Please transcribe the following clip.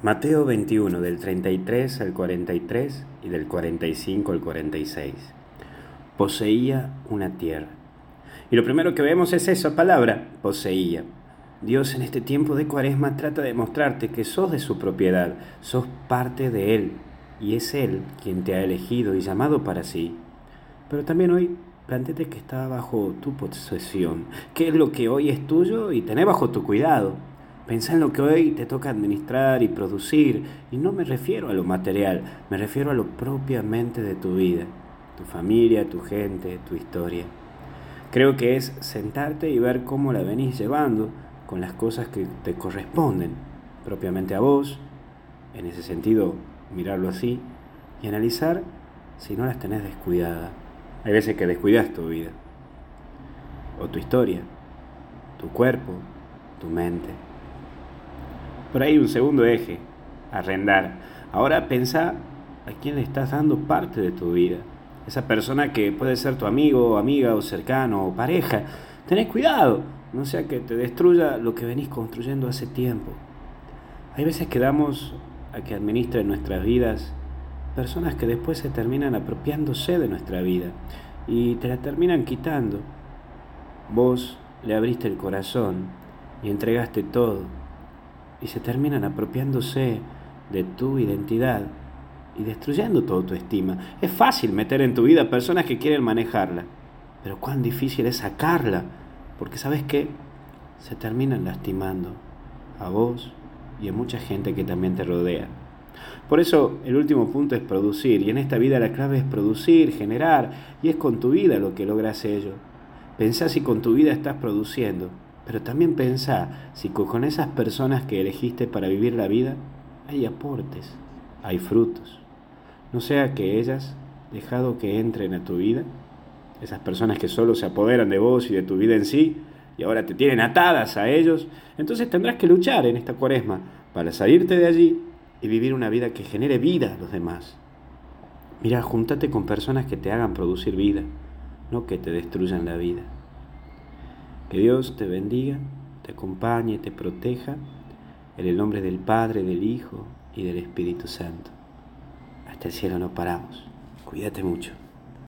Mateo 21, del 33 al 43 y del 45 al 46. Poseía una tierra. Y lo primero que vemos es esa palabra, poseía. Dios en este tiempo de cuaresma trata de mostrarte que sos de su propiedad, sos parte de Él, y es Él quien te ha elegido y llamado para sí. Pero también hoy planteate que está bajo tu posesión, que es lo que hoy es tuyo y tenés bajo tu cuidado. Pensá en lo que hoy te toca administrar y producir, y no me refiero a lo material, me refiero a lo propiamente de tu vida, tu familia, tu gente, tu historia. Creo que es sentarte y ver cómo la venís llevando con las cosas que te corresponden propiamente a vos, en ese sentido mirarlo así, y analizar si no las tenés descuidadas. Hay veces que descuidas tu vida, o tu historia, tu cuerpo, tu mente. Por ahí un segundo eje, arrendar. Ahora pensá a quién le estás dando parte de tu vida. Esa persona que puede ser tu amigo, amiga, o cercano, o pareja. Tenés cuidado, no sea que te destruya lo que venís construyendo hace tiempo. Hay veces que damos a que administren nuestras vidas personas que después se terminan apropiándose de nuestra vida y te la terminan quitando. Vos le abriste el corazón y entregaste todo y se terminan apropiándose de tu identidad y destruyendo toda tu estima. Es fácil meter en tu vida personas que quieren manejarla, pero cuán difícil es sacarla, porque sabes que se terminan lastimando a vos y a mucha gente que también te rodea. Por eso el último punto es producir, y en esta vida la clave es producir, generar, y es con tu vida lo que logras ello. Pensá si con tu vida estás produciendo, pero también pensá si con esas personas que elegiste para vivir la vida hay aportes, hay frutos. No sea que ellas, dejado que entren a tu vida, esas personas que solo se apoderan de vos y de tu vida en sí, y ahora te tienen atadas a ellos, entonces tendrás que luchar en esta cuaresma para salirte de allí y vivir una vida que genere vida a los demás. Mira, júntate con personas que te hagan producir vida, no que te destruyan la vida. Que Dios te bendiga, te acompañe, te proteja, en el nombre del Padre, del Hijo y del Espíritu Santo. Hasta el cielo no paramos. Cuídate mucho.